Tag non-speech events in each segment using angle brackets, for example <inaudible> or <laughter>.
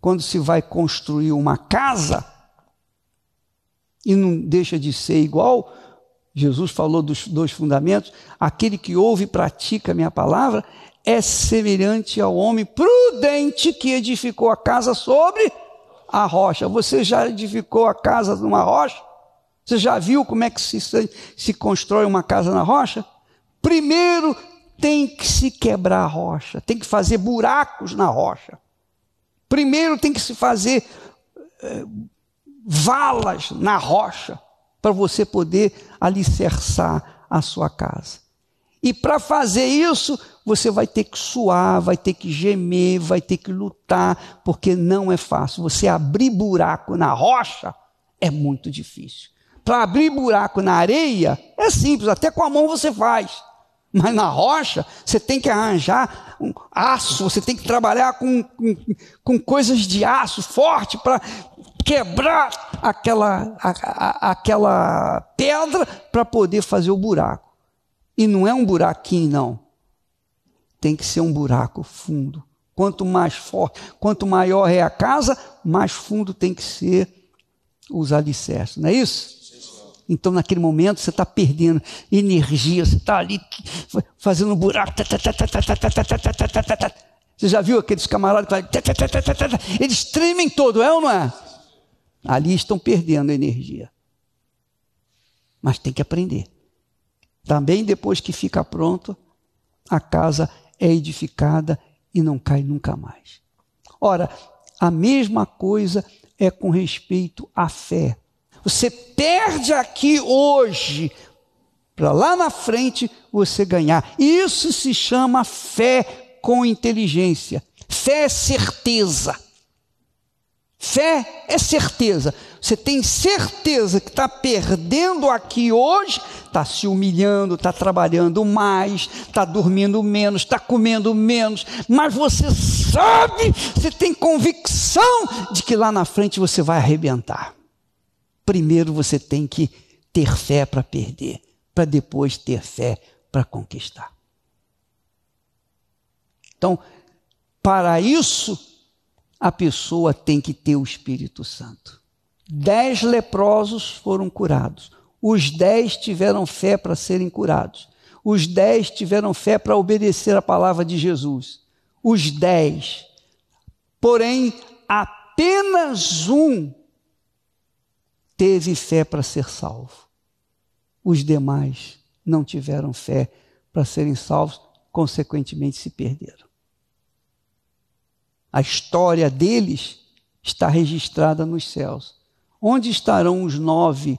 quando se vai construir uma casa, e não deixa de ser igual, Jesus falou dos dois fundamentos: aquele que ouve e pratica a minha palavra é semelhante ao homem prudente que edificou a casa sobre a rocha. Você já edificou a casa numa rocha? Você já viu como é que se, se constrói uma casa na rocha? Primeiro tem que se quebrar a rocha, tem que fazer buracos na rocha. Primeiro tem que se fazer é, valas na rocha para você poder alicerçar a sua casa. E para fazer isso, você vai ter que suar, vai ter que gemer, vai ter que lutar, porque não é fácil. Você abrir buraco na rocha é muito difícil. Para abrir buraco na areia é simples, até com a mão você faz. Mas na rocha, você tem que arranjar um aço, você tem que trabalhar com, com, com coisas de aço forte para quebrar aquela, a, a, aquela pedra para poder fazer o buraco. E não é um buraquinho, não. Tem que ser um buraco fundo. Quanto mais forte, quanto maior é a casa, mais fundo tem que ser os alicerces. Não é isso? Então, naquele momento, você está perdendo energia, você está ali fazendo um buraco. Você já viu aqueles camaradas que eles tremem todo, é ou não é? Ali estão perdendo energia. Mas tem que aprender. Também depois que fica pronto, a casa é edificada e não cai nunca mais. Ora, a mesma coisa é com respeito à fé. Você perde aqui hoje, para lá na frente você ganhar. Isso se chama fé com inteligência. Fé é certeza. Fé é certeza. Você tem certeza que está perdendo aqui hoje, está se humilhando, está trabalhando mais, está dormindo menos, está comendo menos, mas você sabe, você tem convicção de que lá na frente você vai arrebentar. Primeiro você tem que ter fé para perder, para depois ter fé para conquistar. Então, para isso, a pessoa tem que ter o Espírito Santo. Dez leprosos foram curados. Os dez tiveram fé para serem curados. Os dez tiveram fé para obedecer a palavra de Jesus. Os dez. Porém, apenas um teve fé para ser salvo. Os demais não tiveram fé para serem salvos, consequentemente se perderam. A história deles está registrada nos céus. Onde estarão os nove?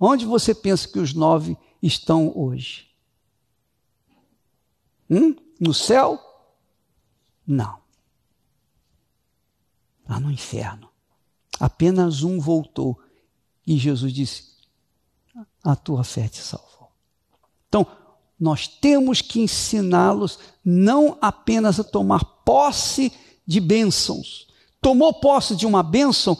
Onde você pensa que os nove estão hoje? Hum? No céu? Não. Lá no inferno. Apenas um voltou. E Jesus disse: A tua fé te salvou. Então, nós temos que ensiná-los não apenas a tomar posse de bênçãos. Tomou posse de uma bênção,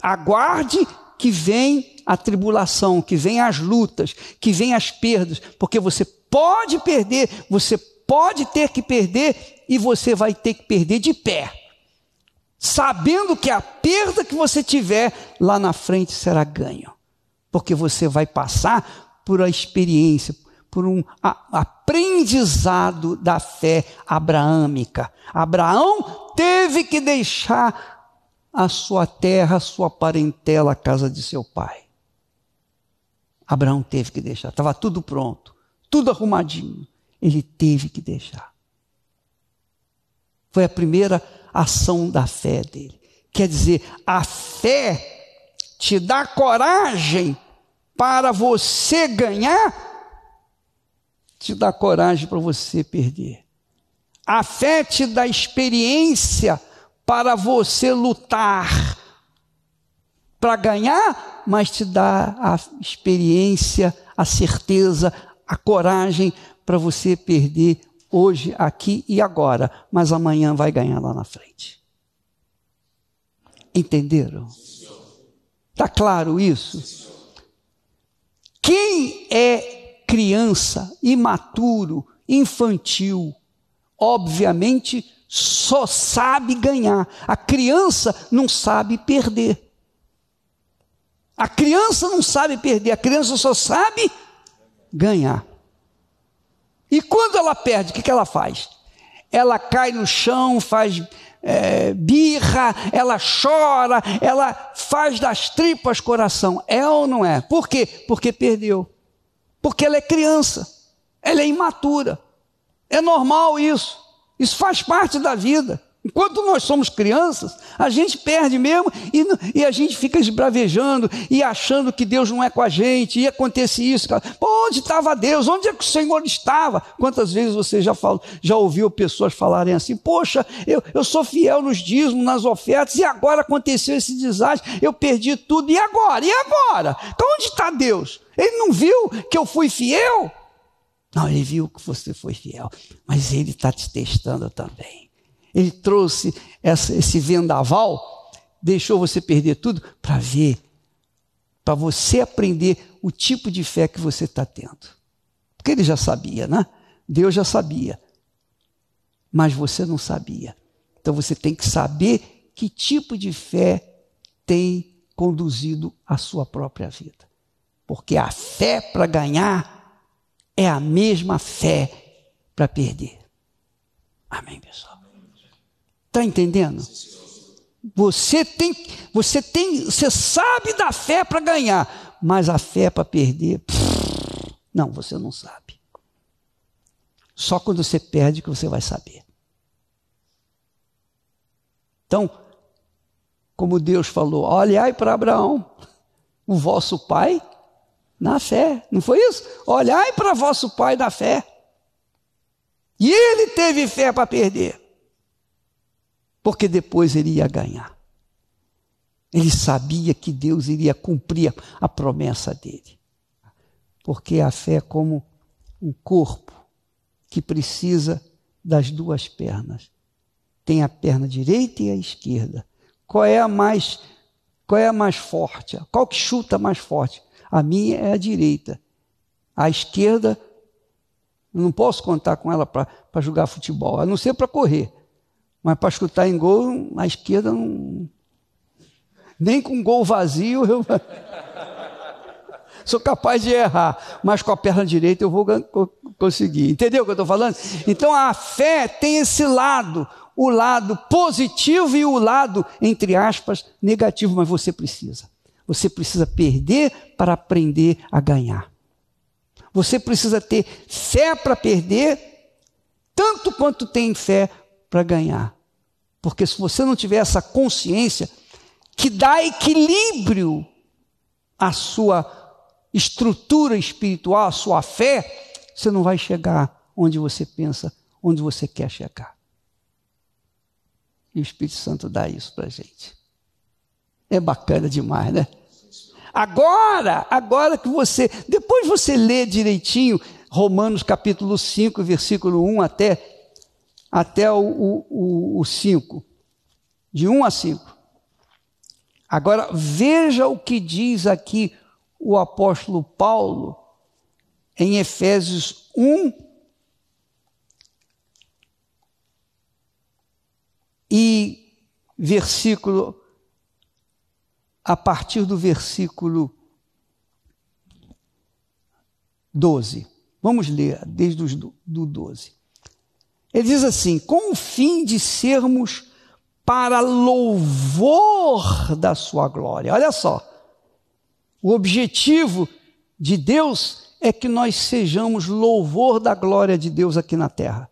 aguarde que vem a tribulação, que vem as lutas, que vem as perdas, porque você pode perder, você pode ter que perder e você vai ter que perder de pé. Sabendo que a perda que você tiver lá na frente será ganho, porque você vai passar por a experiência, por um aprendizado da fé abraâmica. Abraão teve que deixar a sua terra, a sua parentela, a casa de seu pai. Abraão teve que deixar, estava tudo pronto, tudo arrumadinho. Ele teve que deixar. Foi a primeira ação da fé dele. Quer dizer, a fé te dá coragem para você ganhar te dá coragem para você perder. A fé te dá experiência para você lutar para ganhar, mas te dá a experiência, a certeza, a coragem para você perder hoje, aqui e agora, mas amanhã vai ganhar lá na frente. Entenderam? Está claro isso? Quem é criança, imaturo, infantil, obviamente só sabe ganhar. A criança não sabe perder. A criança não sabe perder, a criança só sabe ganhar. E quando ela perde, o que, que ela faz? Ela cai no chão, faz é, birra, ela chora, ela faz das tripas coração. É ou não é? Por quê? Porque perdeu. Porque ela é criança, ela é imatura. É normal isso. Isso faz parte da vida. Enquanto nós somos crianças, a gente perde mesmo e, e, a gente fica esbravejando e achando que Deus não é com a gente, e acontece isso. Pô, onde estava Deus? Onde é que o Senhor estava? Quantas vezes você já, falou, já ouviu pessoas falarem assim: Poxa, eu, eu sou fiel nos dízimos, nas ofertas, e agora aconteceu esse desastre, eu perdi tudo, e agora? E agora? Então onde está Deus? Ele não viu que eu fui fiel? Não, ele viu que você foi fiel, mas ele está te testando também. Ele trouxe essa, esse vendaval, deixou você perder tudo para ver, para você aprender o tipo de fé que você está tendo. Porque ele já sabia, né? Deus já sabia. Mas você não sabia. Então você tem que saber que tipo de fé tem conduzido a sua própria vida. Porque a fé para ganhar é a mesma fé para perder. Amém, pessoal? Está entendendo? Você tem, você tem, você sabe da fé para ganhar, mas a fé para perder, pff, não, você não sabe. Só quando você perde que você vai saber. Então, como Deus falou, olhai para Abraão, o vosso pai, na fé. Não foi isso? Olhai para vosso pai da fé. E ele teve fé para perder porque depois ele ia ganhar. Ele sabia que Deus iria cumprir a promessa dele. Porque a fé é como um corpo que precisa das duas pernas. Tem a perna direita e a esquerda. Qual é a mais qual é a mais forte? Qual que chuta mais forte? A minha é a direita. A esquerda não posso contar com ela para jogar futebol, a não ser para correr. Mas para chutar em gol, na esquerda não. Nem com gol vazio eu <laughs> sou capaz de errar, mas com a perna direita eu vou conseguir. Entendeu o que eu estou falando? Então a fé tem esse lado, o lado positivo e o lado, entre aspas, negativo, mas você precisa. Você precisa perder para aprender a ganhar. Você precisa ter fé para perder, tanto quanto tem fé para ganhar. Porque se você não tiver essa consciência que dá equilíbrio à sua estrutura espiritual, à sua fé, você não vai chegar onde você pensa, onde você quer chegar. E o Espírito Santo dá isso para a gente. É bacana demais, né? Agora, agora que você, depois você lê direitinho Romanos capítulo 5, versículo 1 até até o, o, o 5. De 1 a 5. Agora, veja o que diz aqui o apóstolo Paulo em Efésios 1 e versículo a partir do versículo 12. Vamos ler desde do, do 12. Ele diz assim: com o fim de sermos para louvor da sua glória. Olha só. O objetivo de Deus é que nós sejamos louvor da glória de Deus aqui na terra.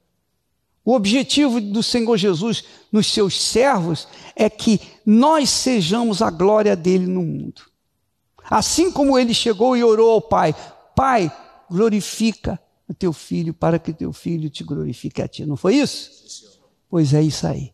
O objetivo do Senhor Jesus nos seus servos é que nós sejamos a glória dele no mundo. Assim como ele chegou e orou ao Pai: Pai, glorifica o teu filho para que teu filho te glorifique a ti. Não foi isso? Pois é isso aí.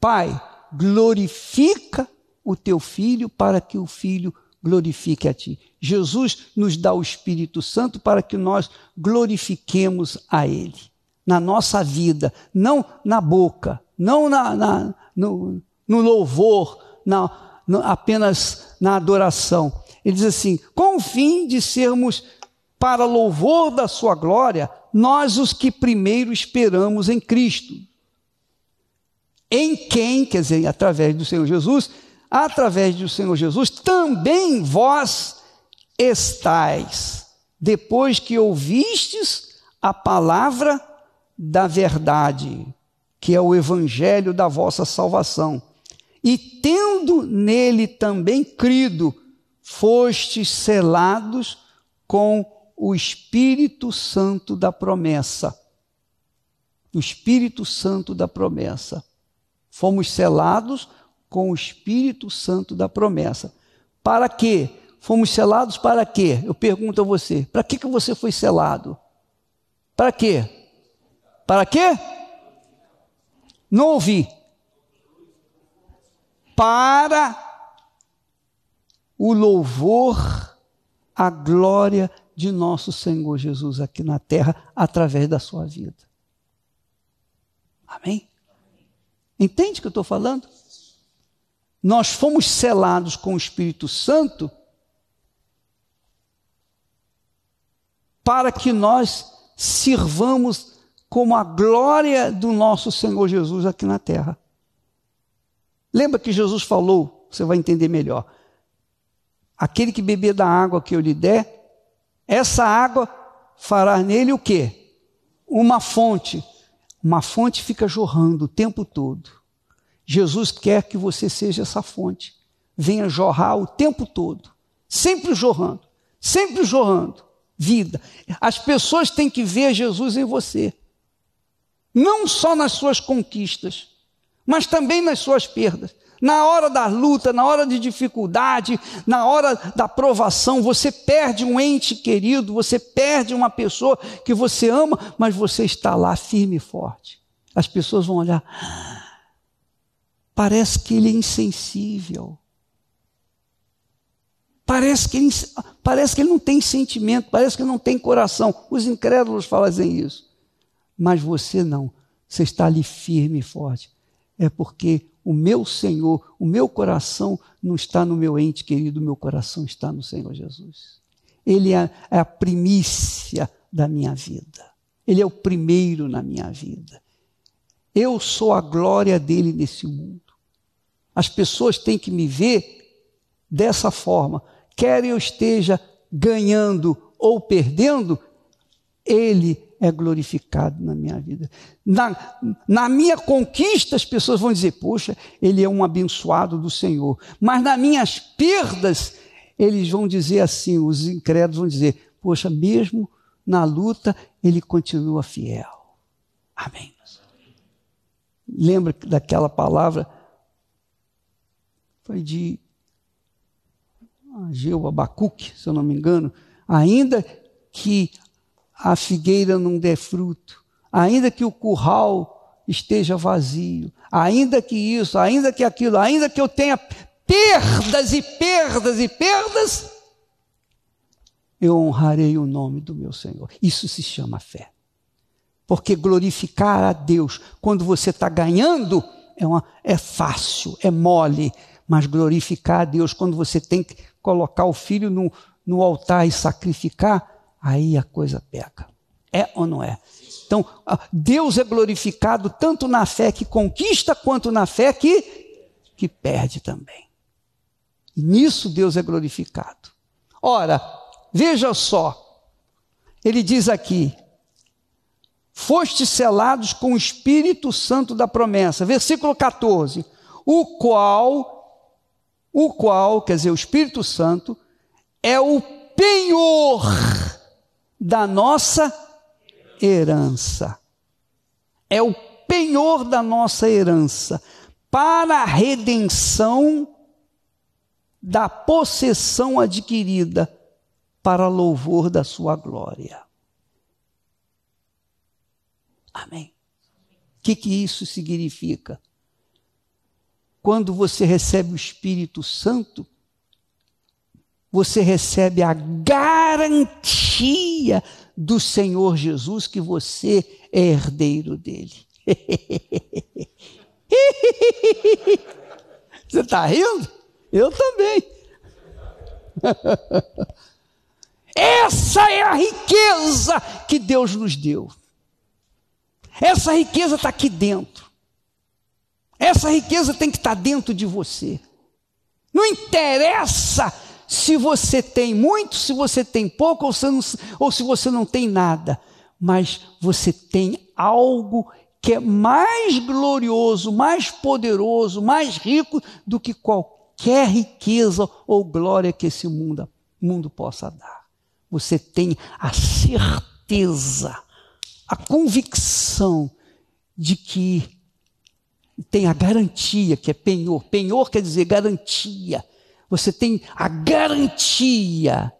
Pai, glorifica o teu filho para que o filho glorifique a ti. Jesus nos dá o Espírito Santo para que nós glorifiquemos a Ele na nossa vida, não na boca, não na, na no, no, louvor, na, no, apenas na adoração. Ele diz assim: com o fim de sermos para louvor da sua glória, nós os que primeiro esperamos em Cristo. em quem, quer dizer, através do Senhor Jesus, através do Senhor Jesus, também vós estais, depois que ouvistes a palavra da verdade, que é o evangelho da vossa salvação, e tendo nele também crido, fostes selados com o Espírito Santo da promessa. O Espírito Santo da promessa. Fomos selados com o Espírito Santo da promessa. Para quê? Fomos selados para quê? Eu pergunto a você. Para que, que você foi selado? Para quê? Para quê? Não ouvi. Para o louvor, a glória de nosso Senhor Jesus aqui na terra, através da sua vida. Amém? Entende o que eu estou falando? Nós fomos selados com o Espírito Santo para que nós sirvamos como a glória do nosso Senhor Jesus aqui na terra. Lembra que Jesus falou, você vai entender melhor. Aquele que beber da água que eu lhe der, essa água fará nele o quê? Uma fonte. Uma fonte fica jorrando o tempo todo. Jesus quer que você seja essa fonte. Venha jorrar o tempo todo. Sempre jorrando. Sempre jorrando. Vida. As pessoas têm que ver Jesus em você. Não só nas suas conquistas, mas também nas suas perdas. Na hora da luta, na hora de dificuldade, na hora da provação, você perde um ente querido, você perde uma pessoa que você ama, mas você está lá firme e forte. As pessoas vão olhar, parece que ele é insensível. Parece que, ele, parece que ele não tem sentimento, parece que ele não tem coração. Os incrédulos fazem isso. Mas você não. Você está ali firme e forte. É porque o meu Senhor, o meu coração não está no meu ente querido, o meu coração está no Senhor Jesus. Ele é, é a primícia da minha vida. Ele é o primeiro na minha vida. Eu sou a glória dele nesse mundo. As pessoas têm que me ver dessa forma. Quer eu esteja ganhando ou perdendo, ele é glorificado na minha vida. Na, na minha conquista, as pessoas vão dizer: Poxa, ele é um abençoado do Senhor. Mas nas minhas perdas, eles vão dizer assim: os incrédulos vão dizer: Poxa, mesmo na luta, ele continua fiel. Amém. Lembra daquela palavra? Foi de Ageu Abacuque, se eu não me engano. Ainda que a figueira não der fruto, ainda que o curral esteja vazio, ainda que isso, ainda que aquilo, ainda que eu tenha perdas e perdas e perdas, eu honrarei o nome do meu Senhor. Isso se chama fé. Porque glorificar a Deus quando você está ganhando é, uma, é fácil, é mole, mas glorificar a Deus quando você tem que colocar o filho no, no altar e sacrificar, aí a coisa pega. É ou não é? Então, Deus é glorificado tanto na fé que conquista, quanto na fé que, que perde também. E nisso Deus é glorificado. Ora, veja só, ele diz aqui: foste selados com o Espírito Santo da promessa, versículo 14, o qual, o qual, quer dizer, o Espírito Santo, é o penhor da nossa herança. É o penhor da nossa herança para a redenção da possessão adquirida para louvor da sua glória. Amém. O que, que isso significa? Quando você recebe o Espírito Santo, você recebe a garantia do Senhor Jesus que você é herdeiro dele. <laughs> Você está rindo? Eu também. <laughs> Essa é a riqueza que Deus nos deu. Essa riqueza está aqui dentro. Essa riqueza tem que estar dentro de você. Não interessa se você tem muito, se você tem pouco ou se, não, ou se você não tem nada, mas você tem algo que é mais glorioso, mais poderoso, mais rico do que qualquer riqueza ou glória que esse mundo, mundo possa dar. Você tem a certeza, a convicção de que tem a garantia, que é penhor. Penhor quer dizer garantia. Você tem a garantia,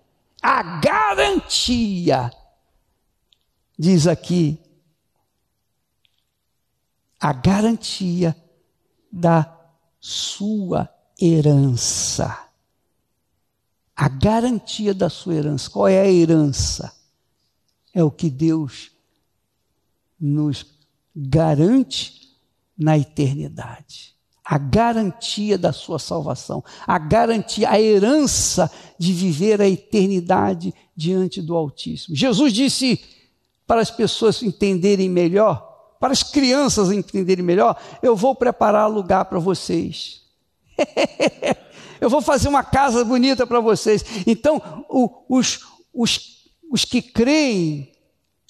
a garantia, diz aqui, a garantia da sua herança. A garantia da sua herança. Qual é a herança? É o que Deus nos garante na eternidade. A garantia da sua salvação, a garantia, a herança de viver a eternidade diante do Altíssimo. Jesus disse para as pessoas entenderem melhor, para as crianças entenderem melhor, eu vou preparar lugar para vocês. <laughs> eu vou fazer uma casa bonita para vocês. Então, o, os, os, os que creem,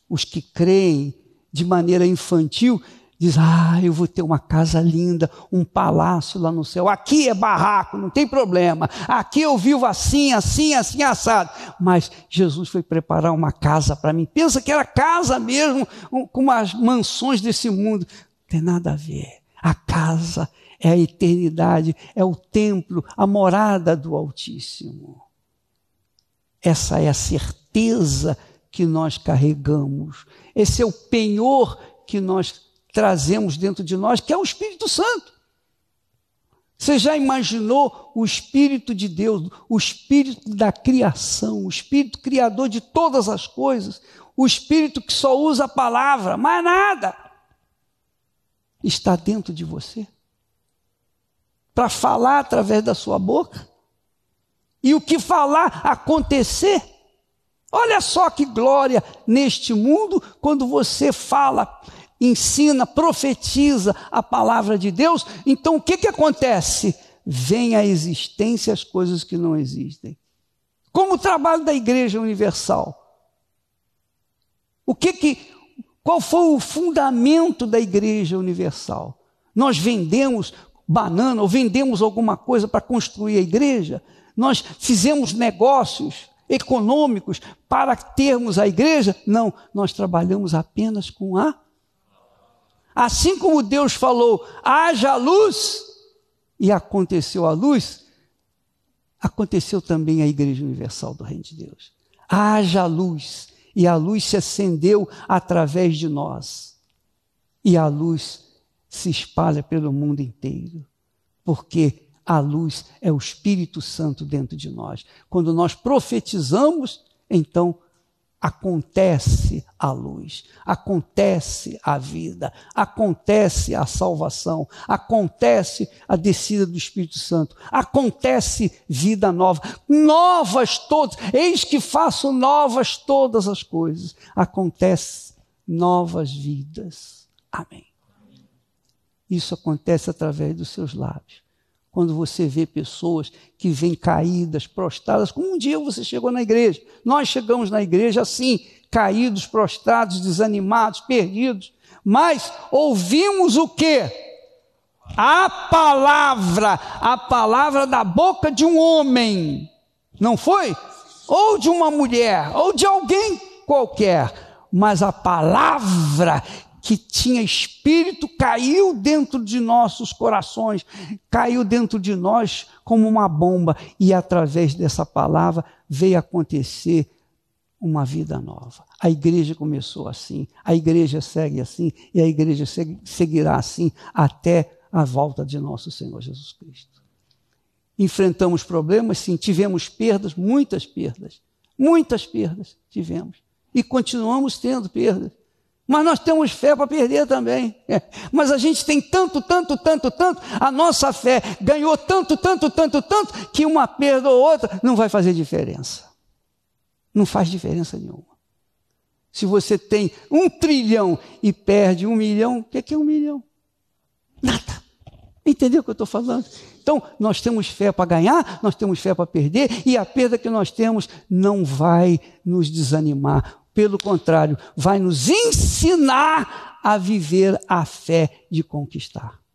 os que creem de maneira infantil, diz: Ah, eu vou ter uma casa linda, um palácio lá no céu. Aqui é barraco, não tem problema. Aqui eu vivo assim, assim, assim, assado. Mas Jesus foi preparar uma casa para mim. Pensa que era casa mesmo, com as mansões desse mundo. Não tem nada a ver. A casa é a eternidade, é o templo, a morada do Altíssimo. Essa é a certeza que nós carregamos. Esse é o penhor que nós trazemos dentro de nós, que é o Espírito Santo. Você já imaginou o Espírito de Deus, o Espírito da criação, o Espírito criador de todas as coisas, o Espírito que só usa a palavra, mais nada, está dentro de você? Para falar através da sua boca? E o que falar acontecer? Olha só que glória neste mundo quando você fala ensina, profetiza a palavra de Deus, então o que, que acontece? Vem à existência as coisas que não existem. Como o trabalho da Igreja Universal. O que que, qual foi o fundamento da Igreja Universal? Nós vendemos banana ou vendemos alguma coisa para construir a igreja? Nós fizemos negócios econômicos para termos a igreja? Não, nós trabalhamos apenas com a Assim como Deus falou, haja luz, e aconteceu a luz, aconteceu também a Igreja Universal do Reino de Deus. Haja luz, e a luz se acendeu através de nós. E a luz se espalha pelo mundo inteiro, porque a luz é o Espírito Santo dentro de nós. Quando nós profetizamos, então acontece a luz, acontece a vida, acontece a salvação, acontece a descida do Espírito Santo, acontece vida nova, novas todas, eis que faço novas todas as coisas, acontece novas vidas. Amém. Isso acontece através dos seus lábios quando você vê pessoas que vêm caídas, prostradas, como um dia você chegou na igreja. Nós chegamos na igreja assim, caídos, prostrados, desanimados, perdidos. Mas ouvimos o quê? A palavra, a palavra da boca de um homem, não foi? Ou de uma mulher, ou de alguém qualquer, mas a palavra que tinha espírito caiu dentro de nossos corações, caiu dentro de nós como uma bomba, e através dessa palavra veio acontecer uma vida nova. A igreja começou assim, a igreja segue assim, e a igreja seguirá assim até a volta de nosso Senhor Jesus Cristo. Enfrentamos problemas, sim, tivemos perdas, muitas perdas, muitas perdas tivemos, e continuamos tendo perdas. Mas nós temos fé para perder também. <laughs> Mas a gente tem tanto, tanto, tanto, tanto, a nossa fé ganhou tanto, tanto, tanto, tanto, que uma perda ou outra não vai fazer diferença. Não faz diferença nenhuma. Se você tem um trilhão e perde um milhão, o que é, é um milhão? Nada. Entendeu o que eu estou falando? Então, nós temos fé para ganhar, nós temos fé para perder, e a perda que nós temos não vai nos desanimar pelo contrário, vai nos ensinar a viver a fé de conquistar.